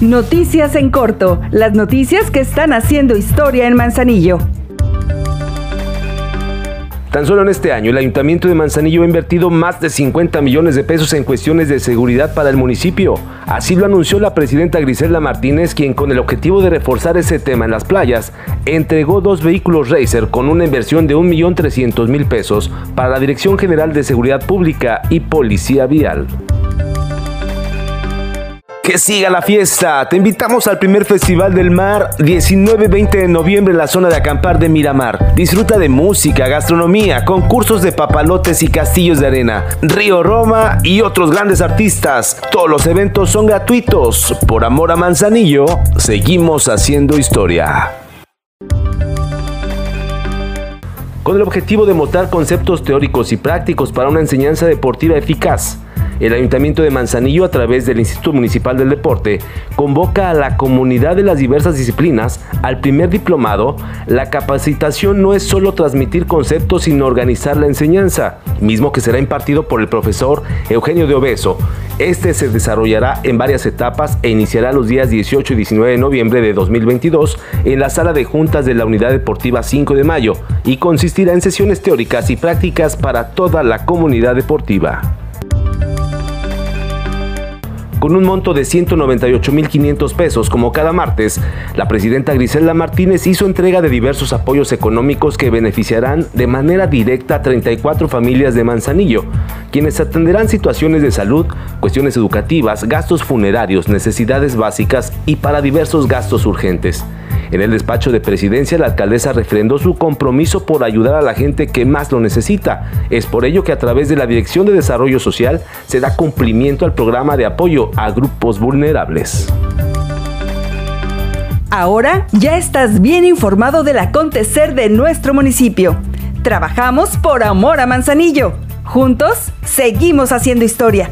Noticias en corto, las noticias que están haciendo historia en Manzanillo. Tan solo en este año, el Ayuntamiento de Manzanillo ha invertido más de 50 millones de pesos en cuestiones de seguridad para el municipio. Así lo anunció la presidenta Griselda Martínez, quien con el objetivo de reforzar ese tema en las playas, entregó dos vehículos Racer con una inversión de 1.300.000 pesos para la Dirección General de Seguridad Pública y Policía Vial que siga la fiesta. Te invitamos al primer Festival del Mar 19-20 de noviembre en la zona de acampar de Miramar. Disfruta de música, gastronomía, concursos de papalotes y castillos de arena, Río Roma y otros grandes artistas. Todos los eventos son gratuitos. Por amor a Manzanillo, seguimos haciendo historia. Con el objetivo de mostrar conceptos teóricos y prácticos para una enseñanza deportiva eficaz el Ayuntamiento de Manzanillo, a través del Instituto Municipal del Deporte, convoca a la comunidad de las diversas disciplinas al primer diplomado. La capacitación no es solo transmitir conceptos, sino organizar la enseñanza, mismo que será impartido por el profesor Eugenio de Obeso. Este se desarrollará en varias etapas e iniciará los días 18 y 19 de noviembre de 2022 en la sala de juntas de la Unidad Deportiva 5 de Mayo y consistirá en sesiones teóricas y prácticas para toda la comunidad deportiva con un monto de 198.500 pesos como cada martes, la presidenta Griselda Martínez hizo entrega de diversos apoyos económicos que beneficiarán de manera directa a 34 familias de Manzanillo, quienes atenderán situaciones de salud, cuestiones educativas, gastos funerarios, necesidades básicas y para diversos gastos urgentes. En el despacho de presidencia, la alcaldesa refrendó su compromiso por ayudar a la gente que más lo necesita. Es por ello que a través de la Dirección de Desarrollo Social se da cumplimiento al programa de apoyo a grupos vulnerables. Ahora ya estás bien informado del acontecer de nuestro municipio. Trabajamos por amor a Manzanillo. Juntos, seguimos haciendo historia.